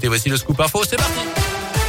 écoutez, voici le scoop info, c'est parti.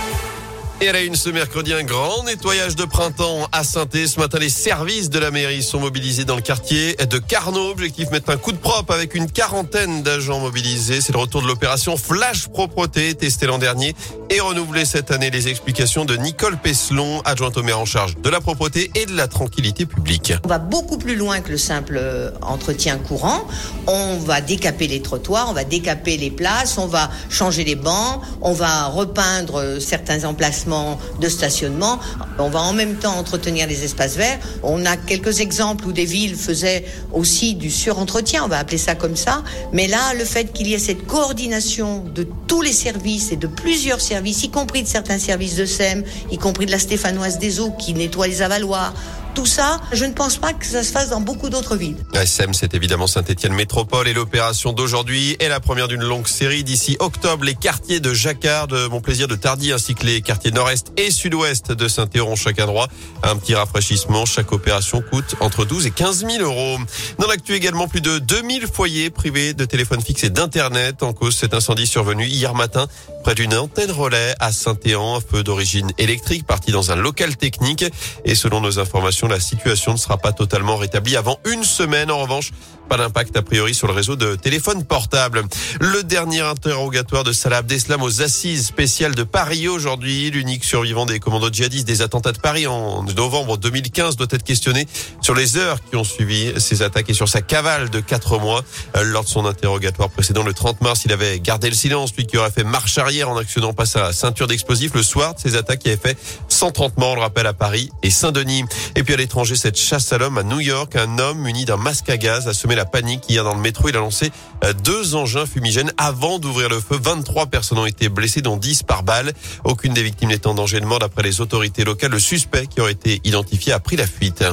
Et à la une ce mercredi, un grand nettoyage de printemps à saint Ce matin, les services de la mairie sont mobilisés dans le quartier de Carnot. Objectif, mettre un coup de propre avec une quarantaine d'agents mobilisés. C'est le retour de l'opération Flash Propreté, testée l'an dernier et renouvelée cette année. Les explications de Nicole Peslon, adjointe au maire en charge de la propreté et de la tranquillité publique. On va beaucoup plus loin que le simple euh, entretien courant. On va décaper les trottoirs, on va décaper les places, on va changer les bancs, on va repeindre euh, certains emplacements de stationnement. On va en même temps entretenir les espaces verts. On a quelques exemples où des villes faisaient aussi du surentretien, on va appeler ça comme ça. Mais là, le fait qu'il y ait cette coordination de tous les services et de plusieurs services, y compris de certains services de SEM, y compris de la Stéphanoise des eaux qui nettoie les avaloirs, tout ça, je ne pense pas que ça se fasse dans beaucoup d'autres villes. SM, c'est évidemment Saint-Etienne Métropole et l'opération d'aujourd'hui est la première d'une longue série. D'ici octobre, les quartiers de Jacquard, de Montplaisir, de Tardy, ainsi que les quartiers nord-est et sud-ouest de Saint-Théron chacun droit. Un petit rafraîchissement. Chaque opération coûte entre 12 et 15 000 euros. Dans l'actu également, plus de 2000 foyers privés de téléphone fixe et d'internet en cause cet incendie survenu hier matin près d'une antenne relais à Saint-Éan, un feu d'origine électrique parti dans un local technique. Et selon nos informations, la situation ne sera pas totalement rétablie avant une semaine. En revanche, pas d'impact a priori sur le réseau de téléphone portable. Le dernier interrogatoire de Salah Abdeslam aux assises spéciales de Paris aujourd'hui. L'unique survivant des commandos djihadistes des attentats de Paris en novembre 2015 doit être questionné sur les heures qui ont suivi ces attaques et sur sa cavale de quatre mois. Lors de son interrogatoire précédent le 30 mars, il avait gardé le silence, lui qui aurait fait marche arrière en actionnant pas sa ceinture d'explosifs le soir de ces attaques qui avaient fait 130 morts, on le rappelle, à Paris et Saint-Denis. Et puis à l'étranger, cette chasse à l'homme à New York, un homme muni d'un masque à gaz a semé la panique hier dans le métro. Il a lancé euh, deux engins fumigènes avant d'ouvrir le feu. 23 personnes ont été blessées, dont 10 par balle. Aucune des victimes n'est en danger de mort d'après les autorités locales. Le suspect qui aurait été identifié a pris la fuite.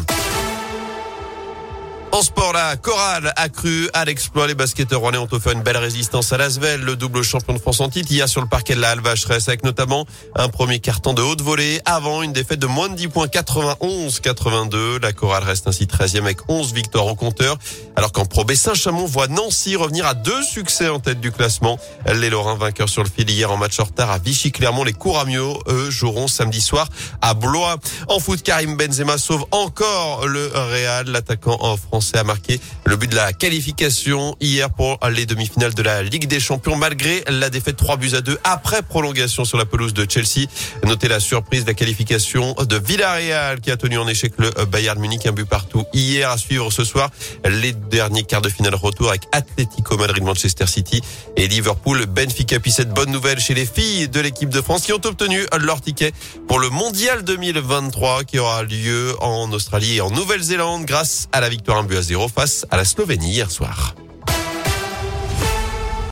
En sport, la chorale accrue à l'exploit. Les basketteurs rouennais ont offert une belle résistance à Lasvel, le double champion de France en titre. a sur le parquet de la Alvacheresse avec notamment un premier carton de haute volée avant une défaite de moins de 10 points 91-82. La chorale reste ainsi 13e avec 11 victoires au compteur. Alors qu'en Pro B, Saint-Chamond voit Nancy revenir à deux succès en tête du classement. Les Lorrains vainqueurs sur le fil hier en match en retard à Vichy-Clermont. Les Couramio, eux, joueront samedi soir à Blois. En foot, Karim Benzema sauve encore le Real. L'attaquant en France a marqué le but de la qualification hier pour les demi-finales de la Ligue des Champions malgré la défaite 3 buts à 2 après prolongation sur la pelouse de Chelsea. Notez la surprise de la qualification de Villarreal qui a tenu en échec le Bayern Munich. Un but partout hier à suivre ce soir. Les derniers quarts de finale retour avec Atlético Madrid Manchester City et Liverpool. Benfica puis cette bonne nouvelle chez les filles de l'équipe de France qui ont obtenu leur ticket pour le mondial 2023 qui aura lieu en Australie et en Nouvelle-Zélande grâce à la victoire 1 but à 0 face à la Slovénie hier soir.